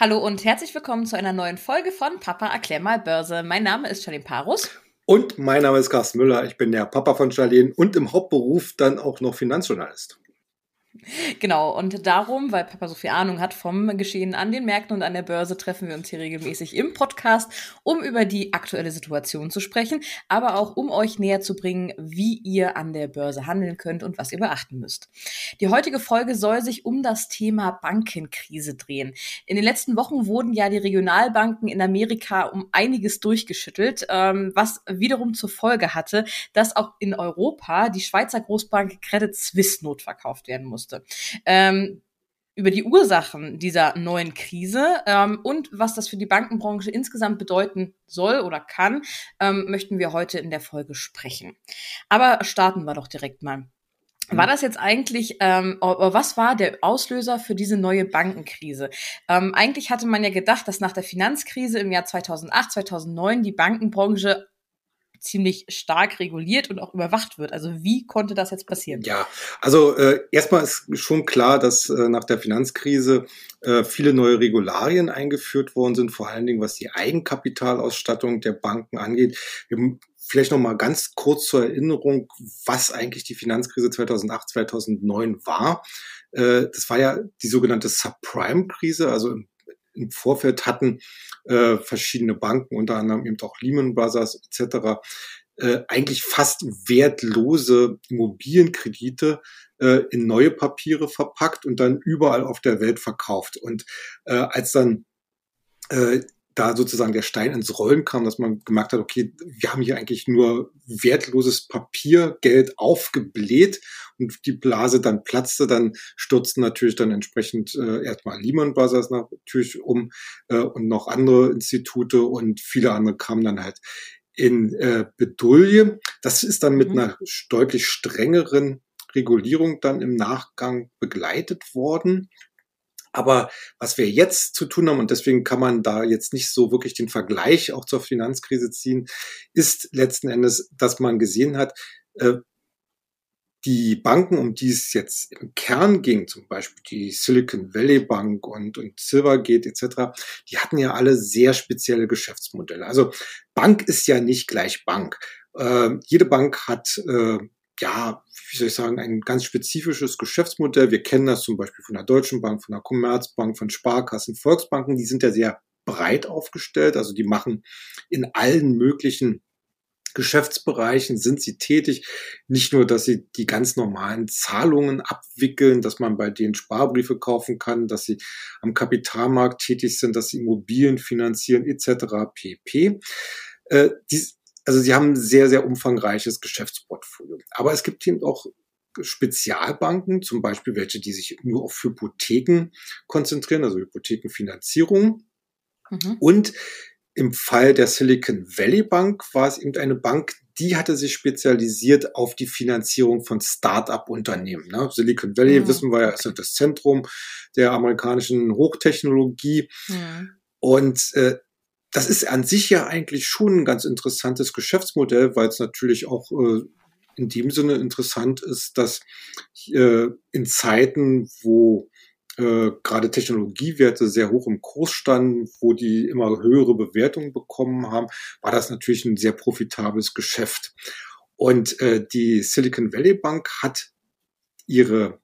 Hallo und herzlich willkommen zu einer neuen Folge von Papa erklär mal Börse. Mein Name ist Charlene Parus. Und mein Name ist Carsten Müller. Ich bin der Papa von Charlene und im Hauptberuf dann auch noch Finanzjournalist. Genau, und darum, weil Papa so viel Ahnung hat vom Geschehen an den Märkten und an der Börse, treffen wir uns hier regelmäßig im Podcast, um über die aktuelle Situation zu sprechen, aber auch um euch näher zu bringen, wie ihr an der Börse handeln könnt und was ihr beachten müsst. Die heutige Folge soll sich um das Thema Bankenkrise drehen. In den letzten Wochen wurden ja die Regionalbanken in Amerika um einiges durchgeschüttelt, ähm, was wiederum zur Folge hatte, dass auch in Europa die Schweizer Großbank Credit Suisse notverkauft werden musste Ähm, über die Ursachen dieser neuen Krise ähm, und was das für die Bankenbranche insgesamt bedeuten soll oder kann, ähm, möchten wir heute in der Folge sprechen. Aber starten wir doch direkt mal. War mhm. das jetzt eigentlich, ähm, was war der Auslöser für diese neue Bankenkrise? Ähm, eigentlich hatte man ja gedacht, dass nach der Finanzkrise im Jahr 2008, 2009 die Bankenbranche ziemlich stark reguliert und auch überwacht wird. Also wie konnte das jetzt passieren? Ja, also äh, erstmal ist schon klar, dass äh, nach der Finanzkrise äh, viele neue Regularien eingeführt worden sind, vor allen Dingen was die Eigenkapitalausstattung der Banken angeht. Wir vielleicht noch mal ganz kurz zur Erinnerung, was eigentlich die Finanzkrise 2008, 2009 war. Äh, das war ja die sogenannte Subprime-Krise, also im im Vorfeld hatten äh, verschiedene Banken, unter anderem eben auch Lehman Brothers etc., äh, eigentlich fast wertlose Immobilienkredite äh, in neue Papiere verpackt und dann überall auf der Welt verkauft. Und äh, als dann äh, da sozusagen der Stein ins Rollen kam, dass man gemerkt hat, okay, wir haben hier eigentlich nur wertloses Papiergeld aufgebläht und die Blase dann platzte, dann stürzten natürlich dann entsprechend äh, erstmal Lehman Brothers natürlich um äh, und noch andere Institute und viele andere kamen dann halt in äh, Bedulie. Das ist dann mit mhm. einer deutlich strengeren Regulierung dann im Nachgang begleitet worden. Aber was wir jetzt zu tun haben, und deswegen kann man da jetzt nicht so wirklich den Vergleich auch zur Finanzkrise ziehen, ist letzten Endes, dass man gesehen hat, äh, die Banken, um die es jetzt im Kern ging, zum Beispiel die Silicon Valley Bank und, und Silvergate etc., die hatten ja alle sehr spezielle Geschäftsmodelle. Also Bank ist ja nicht gleich Bank. Äh, jede Bank hat äh, ja, wie soll ich sagen, ein ganz spezifisches Geschäftsmodell. Wir kennen das zum Beispiel von der Deutschen Bank, von der Commerzbank, von Sparkassen, Volksbanken. Die sind ja sehr breit aufgestellt. Also die machen in allen möglichen Geschäftsbereichen sind sie tätig. Nicht nur, dass sie die ganz normalen Zahlungen abwickeln, dass man bei denen Sparbriefe kaufen kann, dass sie am Kapitalmarkt tätig sind, dass sie Immobilien finanzieren etc. pp. Äh, dies, also sie haben ein sehr, sehr umfangreiches Geschäftsportfolio. Aber es gibt eben auch Spezialbanken, zum Beispiel welche, die sich nur auf Hypotheken konzentrieren, also Hypothekenfinanzierung. Mhm. Und im Fall der Silicon Valley Bank war es eben eine Bank, die hatte sich spezialisiert auf die Finanzierung von Start-up-Unternehmen. Ne? Silicon Valley, mhm. wissen wir ja, ist das Zentrum der amerikanischen Hochtechnologie. Mhm. Und äh, das ist an sich ja eigentlich schon ein ganz interessantes Geschäftsmodell, weil es natürlich auch äh, in dem Sinne interessant ist, dass äh, in Zeiten, wo äh, gerade Technologiewerte sehr hoch im Kurs standen, wo die immer höhere Bewertungen bekommen haben, war das natürlich ein sehr profitables Geschäft. Und äh, die Silicon Valley Bank hat ihre,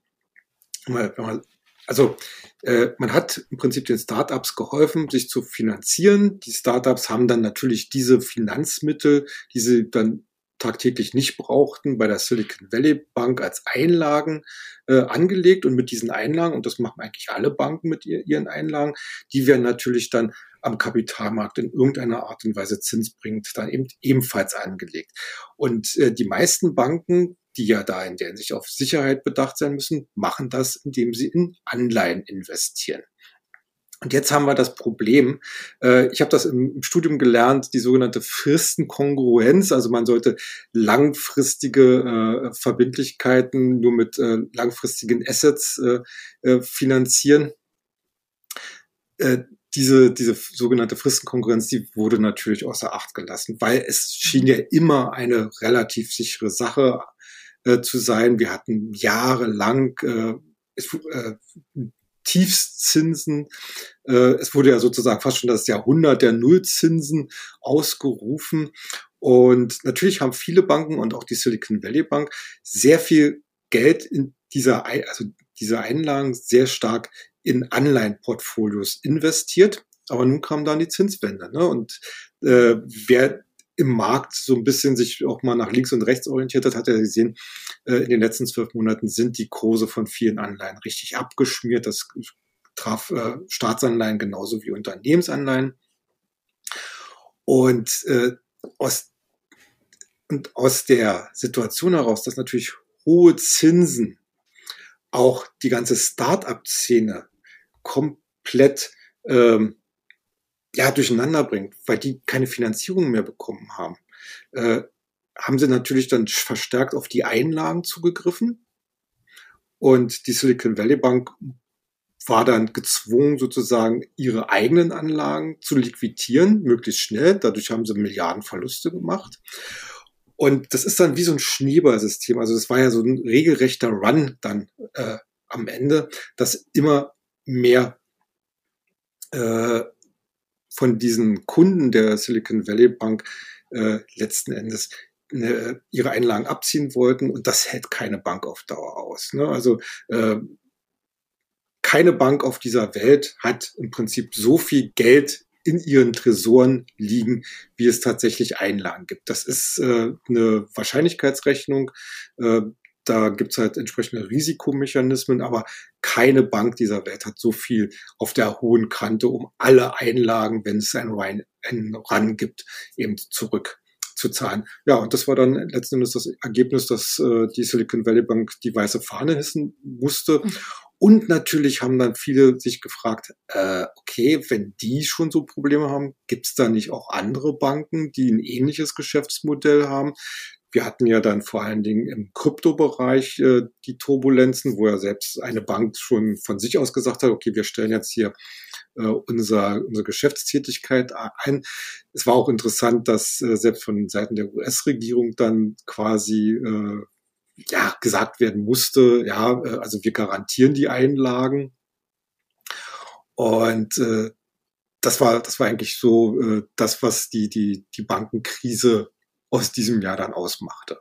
wenn man also äh, man hat im Prinzip den Startups geholfen, sich zu finanzieren. Die Startups haben dann natürlich diese Finanzmittel, die sie dann tagtäglich nicht brauchten, bei der Silicon Valley Bank als Einlagen äh, angelegt und mit diesen Einlagen, und das machen eigentlich alle Banken mit ihr, ihren Einlagen, die werden natürlich dann am Kapitalmarkt in irgendeiner Art und Weise zinsbringend dann eben ebenfalls angelegt. Und äh, die meisten Banken die ja da in der sich auf Sicherheit bedacht sein müssen, machen das, indem sie in Anleihen investieren. Und jetzt haben wir das Problem, äh, ich habe das im, Studium gelernt, die sogenannte Fristenkongruenz. Also man sollte langfristige äh, Verbindlichkeiten nur mit äh, langfristigen Assets finanzieren. diese, diese sogenannte Fristenkonkurrenz, die wurde natürlich außer Acht gelassen, weil es schien ja immer eine relativ sichere Sache äh, zu sein. Wir hatten jahrelang äh, es, äh, Tiefszinsen. Äh, es wurde ja sozusagen fast schon das Jahrhundert der Nullzinsen ausgerufen. Und natürlich haben viele Banken und auch die Silicon Valley Bank sehr viel Geld in dieser, also diese Einlagen sehr stark in Anleihenportfolios investiert. Aber nun kam dann die Zinswende. Ne? Und äh, wer im Markt so ein bisschen sich auch mal nach links und rechts orientiert hat, hat er gesehen, äh, in den letzten zwölf Monaten sind die Kurse von vielen Anleihen richtig abgeschmiert. Das traf äh, Staatsanleihen genauso wie Unternehmensanleihen. Und, äh, aus, und aus der Situation heraus, dass natürlich hohe Zinsen auch die ganze Start-up-Szene komplett ähm, ja, durcheinander bringt, weil die keine Finanzierung mehr bekommen haben, äh, haben sie natürlich dann verstärkt auf die Einlagen zugegriffen. Und die Silicon Valley Bank war dann gezwungen, sozusagen ihre eigenen Anlagen zu liquidieren, möglichst schnell. Dadurch haben sie Milliardenverluste gemacht. Und das ist dann wie so ein Schneeballsystem. Also das war ja so ein regelrechter Run dann äh, am Ende, dass immer mehr äh, von diesen Kunden der Silicon Valley Bank äh, letzten Endes äh, ihre Einlagen abziehen wollten und das hält keine Bank auf Dauer aus. Ne? Also äh, keine Bank auf dieser Welt hat im Prinzip so viel Geld in ihren Tresoren liegen, wie es tatsächlich Einlagen gibt. Das ist äh, eine Wahrscheinlichkeitsrechnung. Äh, da gibt's halt entsprechende Risikomechanismen, aber keine Bank dieser Welt hat so viel auf der hohen Kante, um alle Einlagen, wenn es ein Run, gibt, eben zurück zu zahlen. Ja, und das war dann letzten Endes das Ergebnis, dass äh, die Silicon Valley Bank die weiße Fahne hissen musste. Mhm. Und natürlich haben dann viele sich gefragt, äh, okay, wenn die schon so Probleme haben, gibt's da nicht auch andere Banken, die ein ähnliches Geschäftsmodell haben? Wir hatten ja dann vor allen Dingen im Kryptobereich äh, die Turbulenzen, wo ja selbst eine Bank schon von sich aus gesagt hat, okay, wir stellen jetzt hier äh, unser, unsere Geschäftstätigkeit ein. Es war auch interessant, dass äh, selbst von Seiten der US-Regierung dann quasi äh, ja gesagt werden musste, ja, äh, also wir garantieren die Einlagen. Und äh, das war, das war eigentlich so äh, das, was die, die, die Bankenkrise aus diesem Jahr dann ausmachte.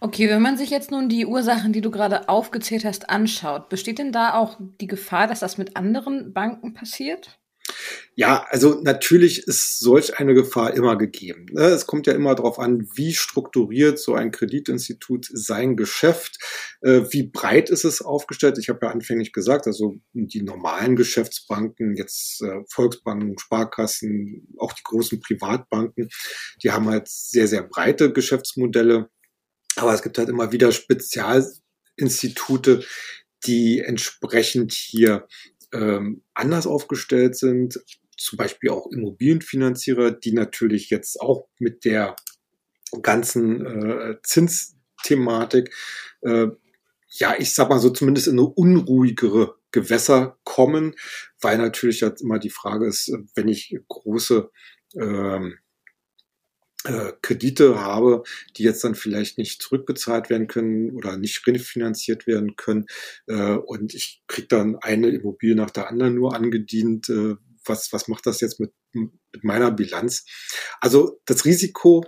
Okay, wenn man sich jetzt nun die Ursachen, die du gerade aufgezählt hast, anschaut, besteht denn da auch die Gefahr, dass das mit anderen Banken passiert? Ja, also natürlich ist solch eine Gefahr immer gegeben. Ne? Es kommt ja immer darauf an, wie strukturiert so ein Kreditinstitut sein Geschäft, äh, wie breit ist es aufgestellt. Ich habe ja anfänglich gesagt, also die normalen Geschäftsbanken, jetzt äh, Volksbanken, Sparkassen, auch die großen Privatbanken, die haben halt sehr, sehr breite Geschäftsmodelle. Aber es gibt halt immer wieder Spezialinstitute, die entsprechend hier ähm, anders aufgestellt sind, zum Beispiel auch Immobilienfinanzierer, die natürlich jetzt auch mit der ganzen äh, Zinsthematik, äh, ja, ich sag mal so zumindest in eine unruhigere Gewässer kommen, weil natürlich jetzt immer die Frage ist, wenn ich große ähm, äh, Kredite habe, die jetzt dann vielleicht nicht zurückbezahlt werden können oder nicht refinanziert werden können äh, und ich kriege dann eine Immobilie nach der anderen nur angedient, äh, was, was macht das jetzt mit, mit meiner Bilanz? Also das Risiko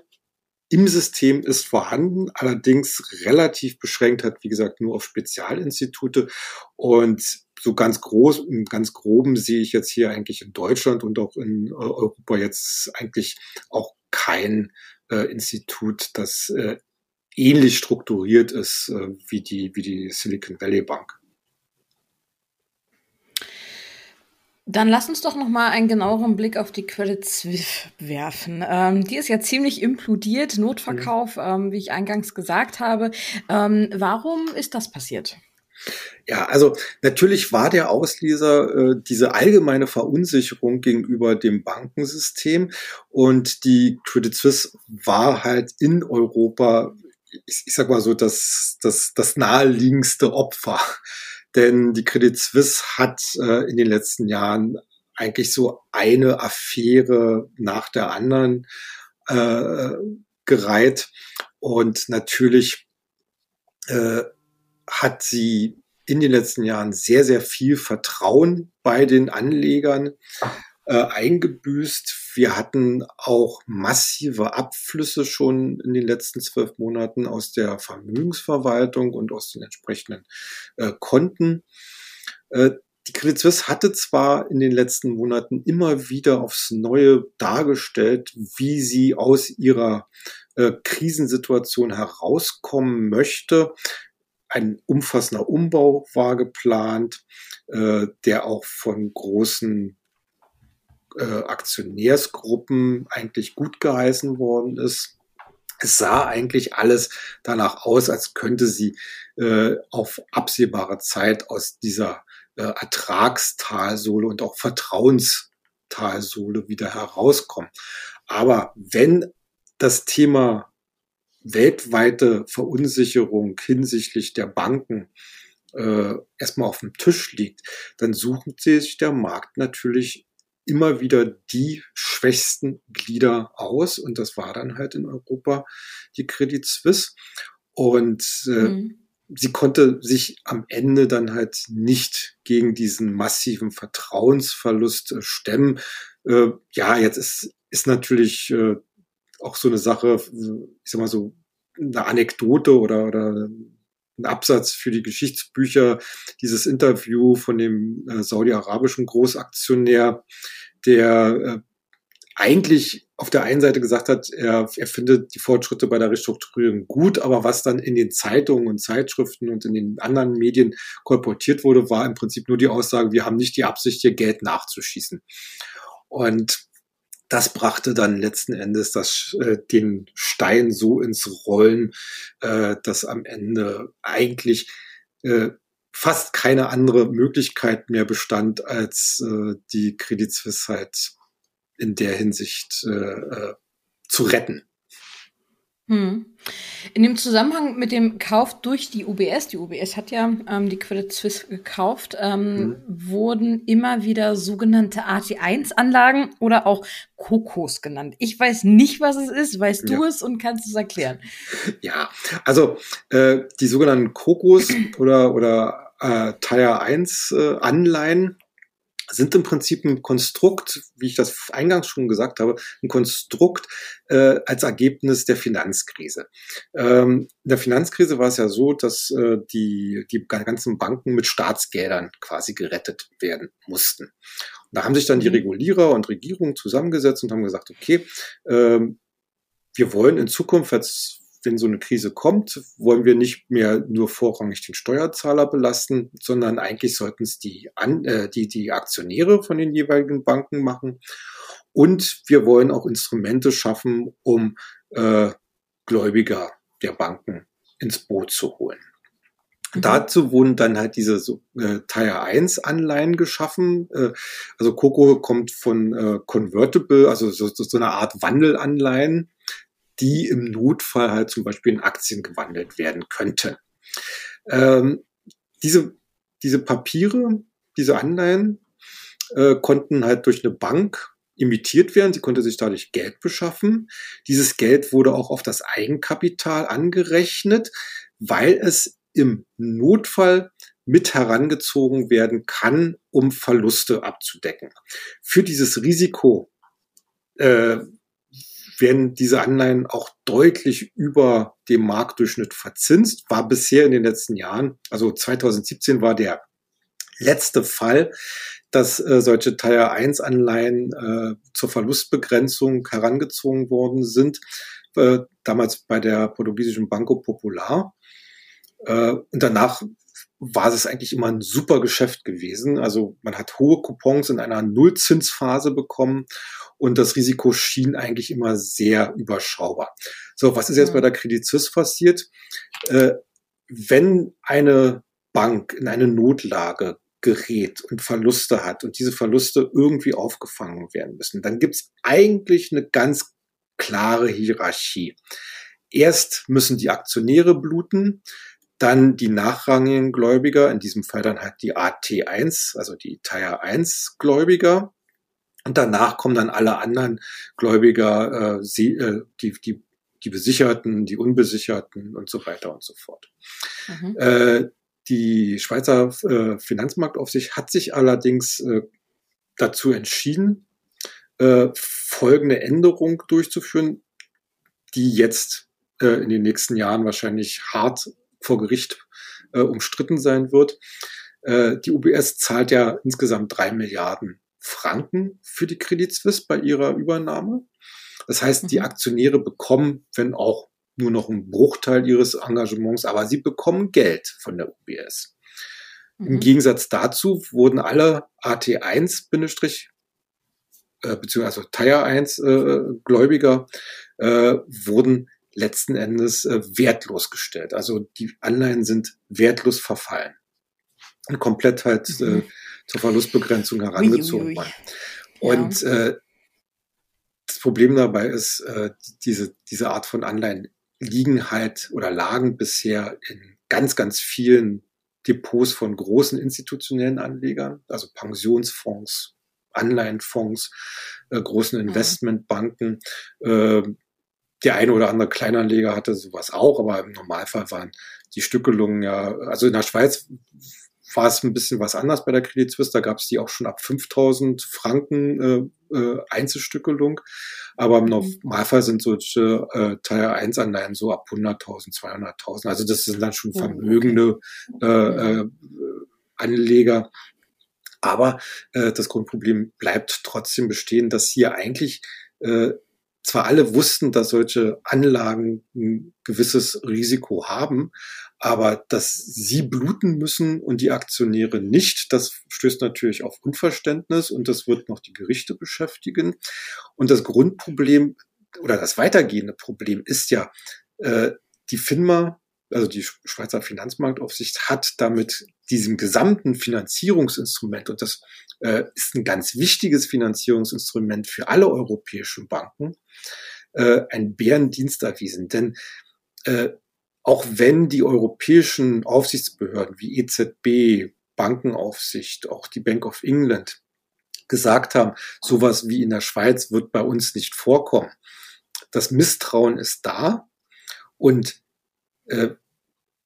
im System ist vorhanden, allerdings relativ beschränkt hat, wie gesagt, nur auf Spezialinstitute und so ganz groß, ganz groben sehe ich jetzt hier eigentlich in Deutschland und auch in Europa jetzt eigentlich auch kein äh, Institut, das äh, ähnlich strukturiert ist äh, wie, die, wie die Silicon Valley Bank. Dann lass uns doch noch mal einen genaueren Blick auf die Credit Suisse werfen. Ähm, die ist ja ziemlich implodiert, Notverkauf, mhm. ähm, wie ich eingangs gesagt habe. Ähm, warum ist das passiert? Ja, also natürlich war der Auslöser äh, diese allgemeine Verunsicherung gegenüber dem Bankensystem und die Credit Suisse war halt in Europa, ich, ich sag mal so, das, das, das naheliegendste Opfer. Denn die Credit Suisse hat äh, in den letzten Jahren eigentlich so eine Affäre nach der anderen äh, gereiht. Und natürlich äh, hat sie in den letzten Jahren sehr, sehr viel Vertrauen bei den Anlegern äh, eingebüßt. Wir hatten auch massive Abflüsse schon in den letzten zwölf Monaten aus der Vermögensverwaltung und aus den entsprechenden äh, Konten. Äh, die Credit Suisse hatte zwar in den letzten Monaten immer wieder aufs Neue dargestellt, wie sie aus ihrer äh, Krisensituation herauskommen möchte. Ein umfassender Umbau war geplant, äh, der auch von großen äh, Aktionärsgruppen eigentlich gut geheißen worden ist. Es sah eigentlich alles danach aus, als könnte sie äh, auf absehbare Zeit aus dieser äh, Ertragstalsohle und auch Vertrauenstalsohle wieder herauskommen. Aber wenn das Thema weltweite Verunsicherung hinsichtlich der Banken äh, erstmal auf dem Tisch liegt, dann sucht sich der Markt natürlich immer wieder die schwächsten Glieder aus. Und das war dann halt in Europa die Credit Suisse. Und äh, mhm. sie konnte sich am Ende dann halt nicht gegen diesen massiven Vertrauensverlust äh, stemmen. Äh, ja, jetzt ist, ist natürlich äh, auch so eine Sache, ich sag mal so, eine Anekdote oder, oder ein Absatz für die Geschichtsbücher, dieses Interview von dem äh, saudi-arabischen Großaktionär, der äh, eigentlich auf der einen Seite gesagt hat, er, er findet die Fortschritte bei der Restrukturierung gut, aber was dann in den Zeitungen und Zeitschriften und in den anderen Medien kolportiert wurde, war im Prinzip nur die Aussage, wir haben nicht die Absicht, hier Geld nachzuschießen. Und das brachte dann letzten Endes das, äh, den Stein so ins Rollen, äh, dass am Ende eigentlich äh, fast keine andere Möglichkeit mehr bestand, als äh, die Credit Suisse halt in der Hinsicht äh, äh zu retten. Hm. In dem Zusammenhang mit dem Kauf durch die UBS, die UBS hat ja ähm, die Credit Suisse gekauft, ähm, hm. wurden immer wieder sogenannte AT1-Anlagen oder auch Kokos genannt. Ich weiß nicht, was es ist. Weißt du ja. es und kannst es erklären? Ja, also äh, die sogenannten Kokos oder, oder äh, Tire 1 äh, Anleihen sind im Prinzip ein Konstrukt, wie ich das eingangs schon gesagt habe, ein Konstrukt äh, als Ergebnis der Finanzkrise. Ähm, in der Finanzkrise war es ja so, dass äh, die, die ganzen Banken mit Staatsgeldern quasi gerettet werden mussten. Und da haben sich dann die mhm. Regulierer und Regierungen zusammengesetzt und haben gesagt, okay, ähm, wir wollen in Zukunft als wenn so eine Krise kommt, wollen wir nicht mehr nur vorrangig den Steuerzahler belasten, sondern eigentlich sollten es die, An äh, die, die Aktionäre von den jeweiligen Banken machen. Und wir wollen auch Instrumente schaffen, um äh, Gläubiger der Banken ins Boot zu holen. Mhm. Dazu wurden dann halt diese äh, Tier 1 Anleihen geschaffen. Äh, also Coco kommt von äh, Convertible, also so, so eine Art Wandelanleihen die im Notfall halt zum Beispiel in Aktien gewandelt werden könnten. Ähm, diese, diese Papiere, diese Anleihen äh, konnten halt durch eine Bank imitiert werden. Sie konnte sich dadurch Geld beschaffen. Dieses Geld wurde auch auf das Eigenkapital angerechnet, weil es im Notfall mit herangezogen werden kann, um Verluste abzudecken. Für dieses Risiko äh, werden diese Anleihen auch deutlich über dem Marktdurchschnitt verzinst, war bisher in den letzten Jahren, also 2017 war der letzte Fall, dass äh, solche Tier 1 Anleihen äh, zur Verlustbegrenzung herangezogen worden sind, äh, damals bei der portugiesischen Banco Popular. Äh, und danach war es eigentlich immer ein super Geschäft gewesen. Also man hat hohe Coupons in einer Nullzinsphase bekommen und das Risiko schien eigentlich immer sehr überschaubar. So, was ist jetzt bei der Credit Suisse passiert? Äh, wenn eine Bank in eine Notlage gerät und Verluste hat und diese Verluste irgendwie aufgefangen werden müssen, dann gibt es eigentlich eine ganz klare Hierarchie. Erst müssen die Aktionäre bluten, dann die nachrangigen Gläubiger, in diesem Fall dann halt die AT1, also die Tier 1 Gläubiger. Und danach kommen dann alle anderen Gläubiger, äh, sie, äh, die, die, die Besicherten, die Unbesicherten und so weiter und so fort. Mhm. Äh, die Schweizer äh, Finanzmarktaufsicht hat sich allerdings äh, dazu entschieden, äh, folgende Änderung durchzuführen, die jetzt äh, in den nächsten Jahren wahrscheinlich hart vor Gericht äh, umstritten sein wird. Äh, die UBS zahlt ja insgesamt drei Milliarden Franken für die Credit Suisse bei ihrer Übernahme. Das heißt, die mhm. Aktionäre bekommen, wenn auch nur noch ein Bruchteil ihres Engagements, aber sie bekommen Geld von der UBS. Mhm. Im Gegensatz dazu wurden alle AT1 äh, beziehungsweise also Tier 1 äh, Gläubiger äh, wurden letzten Endes äh, wertlos gestellt. Also die Anleihen sind wertlos verfallen und komplett halt äh, mhm. äh, zur Verlustbegrenzung herangezogen worden. Und äh, das Problem dabei ist, äh, diese, diese Art von Anleihen liegen halt oder lagen bisher in ganz, ganz vielen Depots von großen institutionellen Anlegern, also Pensionsfonds, Anleihenfonds, äh, großen mhm. Investmentbanken. Äh, der eine oder andere Kleinanleger hatte sowas auch, aber im Normalfall waren die Stückelungen ja, also in der Schweiz war es ein bisschen was anders bei der Credit Suisse. Da gab es die auch schon ab 5000 Franken äh, äh, Einzelstückelung. Aber im mhm. Normalfall sind solche äh, Teil 1 Anleihen so ab 100.000, 200.000. Also das sind dann schon vermögende äh, äh, Anleger. Aber äh, das Grundproblem bleibt trotzdem bestehen, dass hier eigentlich äh, zwar alle wussten, dass solche Anlagen ein gewisses Risiko haben, aber dass sie bluten müssen und die Aktionäre nicht, das stößt natürlich auf Unverständnis und das wird noch die Gerichte beschäftigen. Und das Grundproblem oder das weitergehende Problem ist ja, äh, die FINMA, also die Schweizer Finanzmarktaufsicht, hat damit diesem gesamten Finanzierungsinstrument, und das äh, ist ein ganz wichtiges Finanzierungsinstrument für alle europäischen Banken, äh, einen Bärendienst erwiesen. Denn äh, auch wenn die europäischen Aufsichtsbehörden wie EZB, Bankenaufsicht, auch die Bank of England gesagt haben, sowas wie in der Schweiz wird bei uns nicht vorkommen. Das Misstrauen ist da und äh,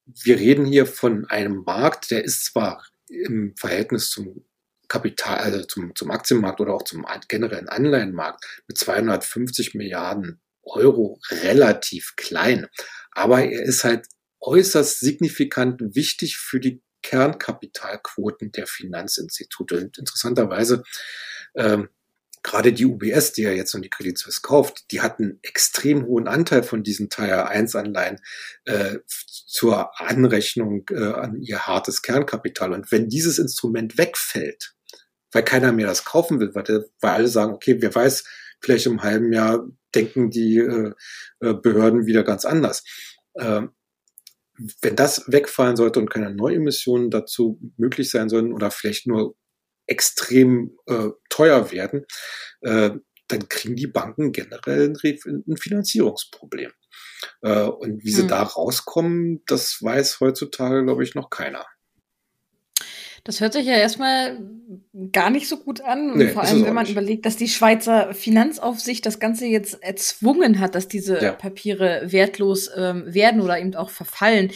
wir reden hier von einem Markt, der ist zwar im Verhältnis zum Kapital, also zum, zum Aktienmarkt oder auch zum generellen Anleihenmarkt mit 250 Milliarden Euro relativ klein. Aber er ist halt äußerst signifikant wichtig für die Kernkapitalquoten der Finanzinstitute. Und interessanterweise, ähm, gerade die UBS, die ja jetzt noch die Credit Suisse kauft, die hat einen extrem hohen Anteil von diesen Tier 1 Anleihen äh, zur Anrechnung äh, an ihr hartes Kernkapital. Und wenn dieses Instrument wegfällt, weil keiner mehr das kaufen will, weil, weil alle sagen, okay, wer weiß, vielleicht im halben Jahr denken die äh, äh, Behörden wieder ganz anders. Ähm, wenn das wegfallen sollte und keine Neuemissionen dazu möglich sein sollen oder vielleicht nur extrem äh, teuer werden, äh, dann kriegen die Banken generell ein, ein Finanzierungsproblem. Äh, und wie sie hm. da rauskommen, das weiß heutzutage, glaube ich, noch keiner. Das hört sich ja erstmal gar nicht so gut an. Nee, vor allem, wenn man nicht. überlegt, dass die Schweizer Finanzaufsicht das Ganze jetzt erzwungen hat, dass diese ja. Papiere wertlos ähm, werden oder eben auch verfallen.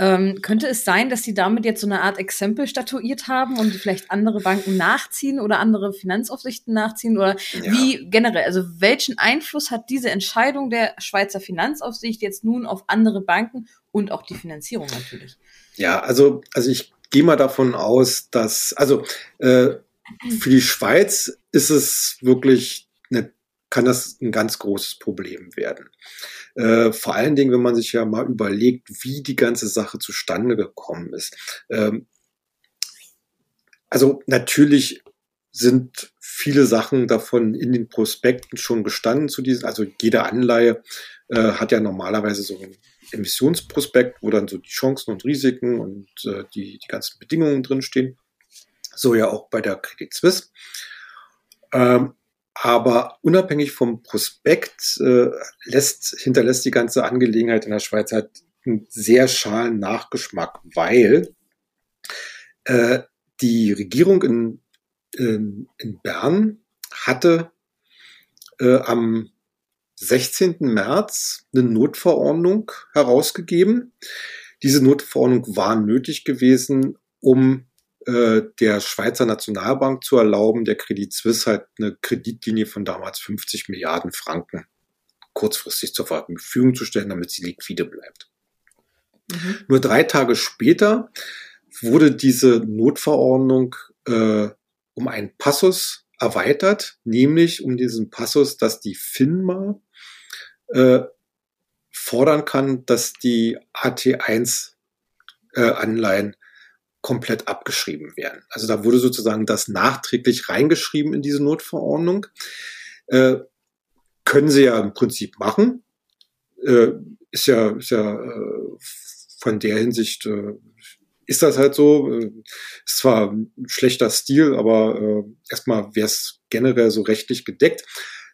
Ähm, könnte es sein, dass sie damit jetzt so eine Art Exempel statuiert haben und vielleicht andere Banken nachziehen oder andere Finanzaufsichten nachziehen? Oder ja. wie generell? Also welchen Einfluss hat diese Entscheidung der Schweizer Finanzaufsicht jetzt nun auf andere Banken und auch die Finanzierung natürlich? Ja, also, also ich gehe mal davon aus, dass, also äh, für die Schweiz ist es wirklich, eine, kann das ein ganz großes Problem werden. Äh, vor allen Dingen, wenn man sich ja mal überlegt, wie die ganze Sache zustande gekommen ist. Ähm, also natürlich sind viele Sachen davon in den Prospekten schon gestanden zu diesen, also jede Anleihe äh, hat ja normalerweise so ein Emissionsprospekt, wo dann so die Chancen und Risiken und äh, die, die ganzen Bedingungen drinstehen. So ja auch bei der Credit Suisse. Ähm, aber unabhängig vom Prospekt äh, lässt, hinterlässt die ganze Angelegenheit in der Schweiz halt einen sehr schalen Nachgeschmack, weil äh, die Regierung in, in, in Bern hatte äh, am 16. März eine Notverordnung herausgegeben, Diese Notverordnung war nötig gewesen, um äh, der Schweizer Nationalbank zu erlauben, der Credit Suisse halt eine Kreditlinie von damals 50 Milliarden Franken kurzfristig zur Verfügung zu stellen, damit sie liquide bleibt. Mhm. Nur drei Tage später wurde diese Notverordnung äh, um einen Passus erweitert, nämlich um diesen Passus, dass die FINMA äh, fordern kann, dass die AT1 äh, komplett abgeschrieben werden. Also da wurde sozusagen das nachträglich reingeschrieben in diese Notverordnung. Äh, können sie ja im Prinzip machen. Äh, ist ja, ist ja äh, von der Hinsicht äh, ist das halt so. Äh, ist zwar ein schlechter Stil, aber erstmal wäre es generell so rechtlich gedeckt.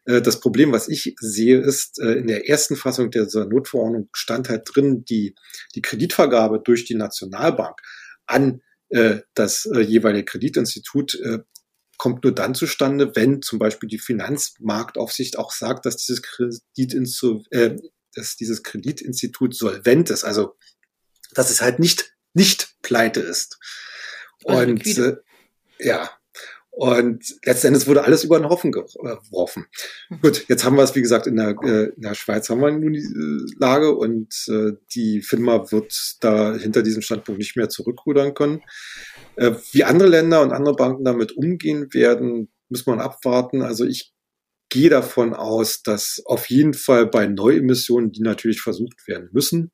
Äh, das Problem, was ich sehe, ist, äh, in der ersten Fassung dieser Notverordnung stand halt drin, die, die Kreditvergabe durch die Nationalbank an äh, das äh, jeweilige Kreditinstitut äh, kommt nur dann zustande, wenn zum Beispiel die Finanzmarktaufsicht auch sagt, dass dieses, Kreditinstitut, äh, dass dieses Kreditinstitut solvent ist. Also, dass es halt nicht, nicht pleite ist. Also Und äh, ja, und letzten Endes wurde alles über den Haufen geworfen. Hm. Gut, jetzt haben wir es, wie gesagt, in der, äh, in der Schweiz haben wir nun die äh, Lage und äh, die FINMA wird da hinter diesem Standpunkt nicht mehr zurückrudern können. Äh, wie andere Länder und andere Banken damit umgehen werden, muss man abwarten. Also ich gehe davon aus, dass auf jeden Fall bei Neuemissionen, die natürlich versucht werden müssen,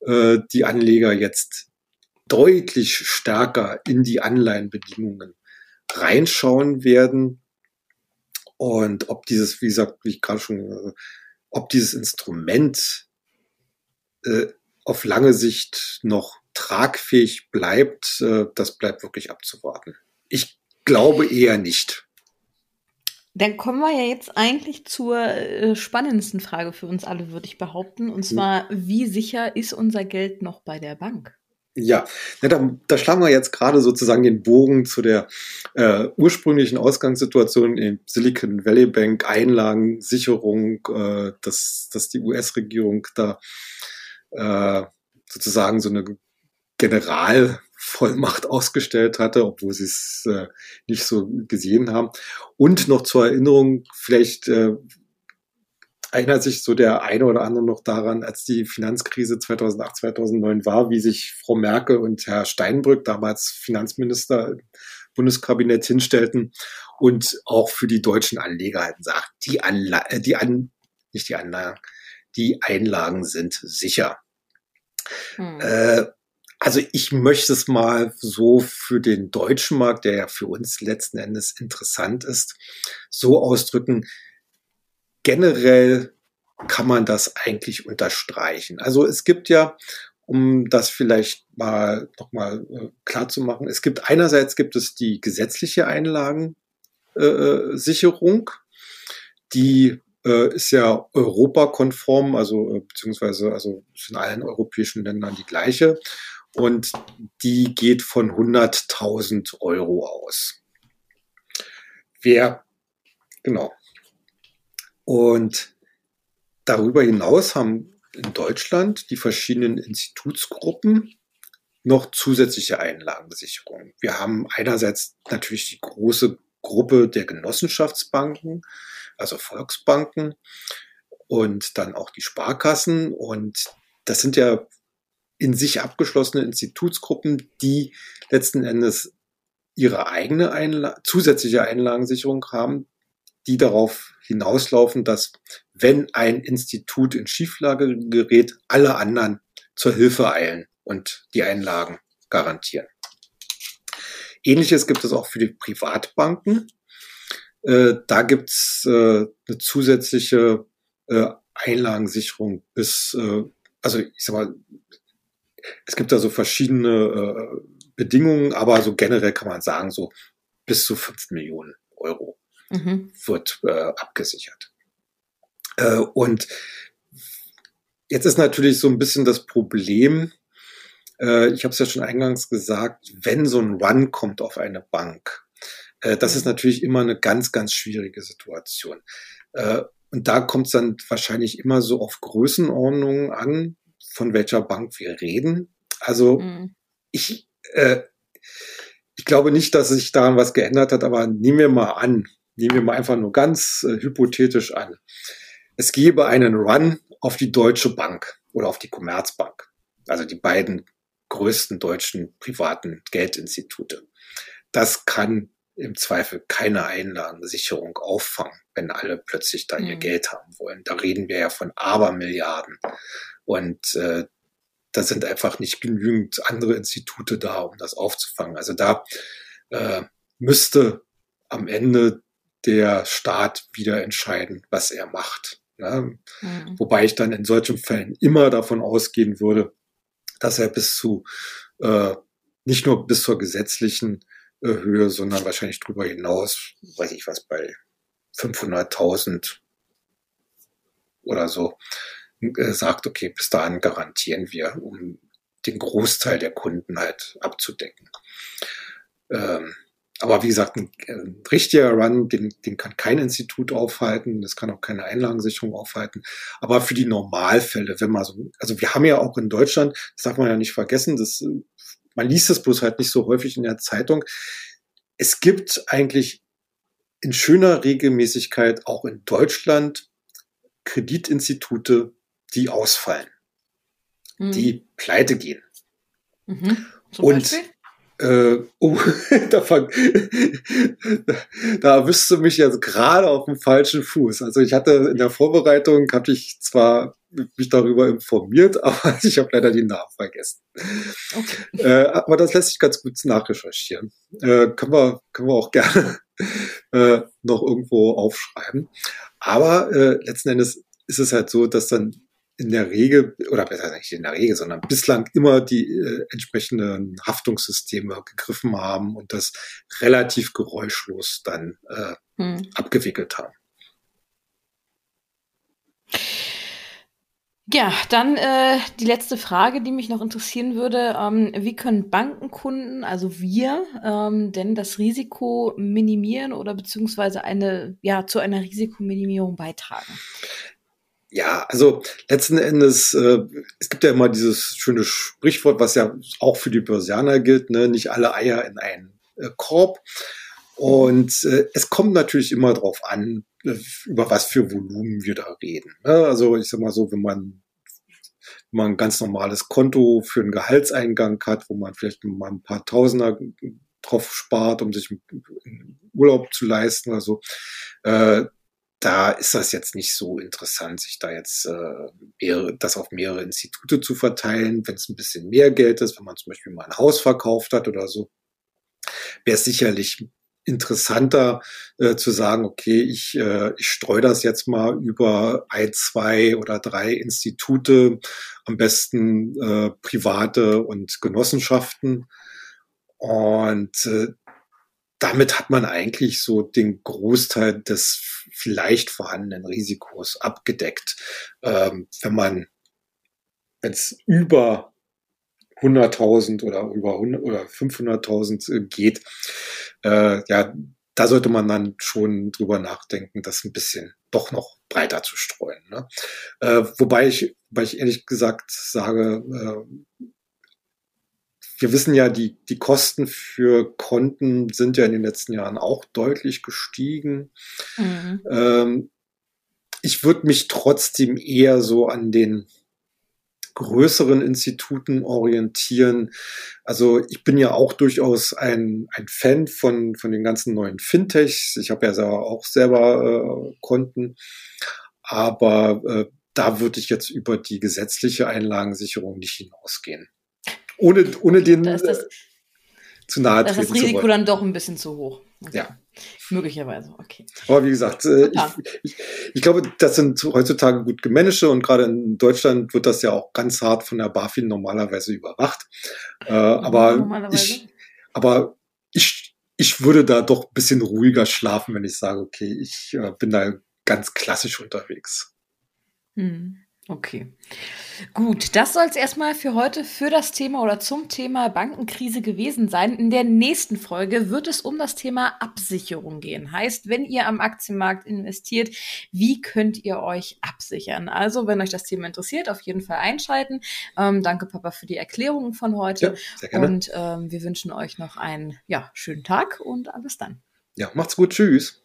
äh, die Anleger jetzt deutlich stärker in die Anleihenbedingungen reinschauen werden. Und ob dieses, wie gesagt, wie ich gerade schon, ob dieses Instrument äh, auf lange Sicht noch tragfähig bleibt, äh, das bleibt wirklich abzuwarten. Ich glaube eher nicht. Dann kommen wir ja jetzt eigentlich zur äh, spannendsten Frage für uns alle, würde ich behaupten. Und zwar, wie sicher ist unser Geld noch bei der Bank? Ja, da, da schlagen wir jetzt gerade sozusagen den Bogen zu der äh, ursprünglichen Ausgangssituation in Silicon Valley Bank, Einlagensicherung, äh, dass, dass die US-Regierung da äh, sozusagen so eine Generalvollmacht ausgestellt hatte, obwohl sie es äh, nicht so gesehen haben. Und noch zur Erinnerung, vielleicht äh, erinnert sich so der eine oder andere noch daran, als die Finanzkrise 2008, 2009 war, wie sich Frau Merkel und Herr Steinbrück, damals Finanzminister im Bundeskabinett, hinstellten und auch für die deutschen Anleger halt sagt, die Anla äh, die An nicht die Anlagen, die Einlagen sind sicher. Hm. Äh, also ich möchte es mal so für den deutschen Markt, der ja für uns letzten Endes interessant ist, so ausdrücken, generell kann man das eigentlich unterstreichen. Also es gibt ja, um das vielleicht mal nochmal äh, klar zu machen, es gibt einerseits gibt es die gesetzliche Einlagensicherung, die äh, ist ja europakonform, also äh, beziehungsweise also ist in allen europäischen Ländern die gleiche und die geht von 100.000 Euro aus. Wer, genau, und darüber hinaus haben in Deutschland die verschiedenen Institutsgruppen noch zusätzliche Einlagensicherungen. Wir haben einerseits natürlich die große Gruppe der Genossenschaftsbanken, also Volksbanken und dann auch die Sparkassen. Und das sind ja in sich abgeschlossene Institutsgruppen, die letzten Endes ihre eigene Einla zusätzliche Einlagensicherung haben, die darauf hinauslaufen, dass wenn ein Institut in Schieflage gerät, alle anderen zur Hilfe eilen und die Einlagen garantieren. Ähnliches gibt es auch für die Privatbanken. Äh, da gibt es äh, eine zusätzliche äh, Einlagensicherung bis, äh, also ich sag mal, es gibt da so verschiedene äh, Bedingungen, aber so generell kann man sagen, so bis zu fünf Millionen Euro mhm. wird äh, abgesichert. Äh, und jetzt ist natürlich so ein bisschen das Problem, äh, ich habe es ja schon eingangs gesagt, wenn so ein Run kommt auf eine Bank, äh, das ist natürlich immer eine ganz, ganz schwierige Situation. Äh, und da kommt es dann wahrscheinlich immer so auf Größenordnungen an, von welcher Bank wir reden. Also mhm. ich, äh, ich glaube nicht, dass sich daran was geändert hat, aber nehmen wir mal an, nehmen wir mal einfach nur ganz äh, hypothetisch an. Es gäbe einen Run auf die Deutsche Bank oder auf die Commerzbank, also die beiden größten deutschen privaten Geldinstitute. Das kann im Zweifel keine Einlagensicherung auffangen, wenn alle plötzlich da ihr mhm. Geld haben wollen. Da reden wir ja von Abermilliarden. Und äh, da sind einfach nicht genügend andere Institute da, um das aufzufangen. Also da äh, müsste am Ende der Staat wieder entscheiden, was er macht. Ne? Mhm. Wobei ich dann in solchen Fällen immer davon ausgehen würde, dass er bis zu, äh, nicht nur bis zur gesetzlichen äh, Höhe, sondern wahrscheinlich darüber hinaus, weiß ich was, bei 500.000 oder so, äh, sagt, okay, bis dahin garantieren wir, um den Großteil der Kunden halt abzudecken. Ähm, aber wie gesagt, ein, ein richtiger Run, den, den kann kein Institut aufhalten, das kann auch keine Einlagensicherung aufhalten. Aber für die Normalfälle, wenn man so, also wir haben ja auch in Deutschland, das darf man ja nicht vergessen, das, man liest es bloß halt nicht so häufig in der Zeitung. Es gibt eigentlich in schöner Regelmäßigkeit auch in Deutschland Kreditinstitute, die ausfallen, mhm. die pleite gehen. Mhm. Und Beispiel? Äh, oh, da, fang, da wüsste mich jetzt gerade auf dem falschen Fuß. Also ich hatte in der Vorbereitung, habe ich zwar mich darüber informiert, aber ich habe leider die Namen vergessen. Okay. Äh, aber das lässt sich ganz gut nachrecherchieren. Äh, können, wir, können wir auch gerne äh, noch irgendwo aufschreiben. Aber äh, letzten Endes ist es halt so, dass dann in der Regel, oder besser nicht in der Regel, sondern bislang immer die äh, entsprechenden Haftungssysteme gegriffen haben und das relativ geräuschlos dann äh, hm. abgewickelt haben. Ja, dann äh, die letzte Frage, die mich noch interessieren würde. Ähm, wie können Bankenkunden, also wir, ähm, denn das Risiko minimieren oder beziehungsweise eine, ja, zu einer Risikominimierung beitragen? Ja, also letzten Endes, äh, es gibt ja immer dieses schöne Sprichwort, was ja auch für die Börsianer gilt, ne? nicht alle Eier in einen äh, Korb. Und äh, es kommt natürlich immer darauf an, äh, über was für Volumen wir da reden. Ne? Also ich sag mal so, wenn man, wenn man ein ganz normales Konto für einen Gehaltseingang hat, wo man vielleicht mal ein paar Tausender drauf spart, um sich Urlaub zu leisten oder so, äh, da ist das jetzt nicht so interessant, sich da jetzt äh, mehrere, das auf mehrere Institute zu verteilen. Wenn es ein bisschen mehr Geld ist, wenn man zum Beispiel mal ein Haus verkauft hat oder so, wäre es sicherlich interessanter äh, zu sagen, okay, ich, äh, ich streue das jetzt mal über ein, zwei oder drei Institute, am besten äh, private und Genossenschaften. Und äh, damit hat man eigentlich so den Großteil des vielleicht vorhandenen Risikos abgedeckt. Ähm, wenn man, es über 100.000 oder über 100 oder 500.000 äh, geht, äh, ja, da sollte man dann schon drüber nachdenken, das ein bisschen doch noch breiter zu streuen. Ne? Äh, wobei ich, wobei ich ehrlich gesagt sage, äh, wir wissen ja, die, die Kosten für Konten sind ja in den letzten Jahren auch deutlich gestiegen. Mhm. Ähm, ich würde mich trotzdem eher so an den größeren Instituten orientieren. Also ich bin ja auch durchaus ein, ein Fan von, von den ganzen neuen Fintechs. Ich habe ja selber auch selber äh, Konten. Aber äh, da würde ich jetzt über die gesetzliche Einlagensicherung nicht hinausgehen ohne, ohne den da ist das, äh, zu nahe treten Da ist das Risiko dann doch ein bisschen zu hoch. Okay. Ja. Möglicherweise, okay. Aber wie gesagt, äh, ich, ich, ich, glaube, das sind heutzutage gut gemanagte und gerade in Deutschland wird das ja auch ganz hart von der BaFin normalerweise überwacht. Äh, aber ich, aber ich, ich würde da doch ein bisschen ruhiger schlafen, wenn ich sage, okay, ich äh, bin da ganz klassisch unterwegs. Hm. Okay. Gut, das soll es erstmal für heute für das Thema oder zum Thema Bankenkrise gewesen sein. In der nächsten Folge wird es um das Thema Absicherung gehen. Heißt, wenn ihr am Aktienmarkt investiert, wie könnt ihr euch absichern? Also, wenn euch das Thema interessiert, auf jeden Fall einschalten. Ähm, danke, Papa, für die Erklärungen von heute. Ja, sehr gerne. Und ähm, wir wünschen euch noch einen ja, schönen Tag und bis dann. Ja, macht's gut. Tschüss.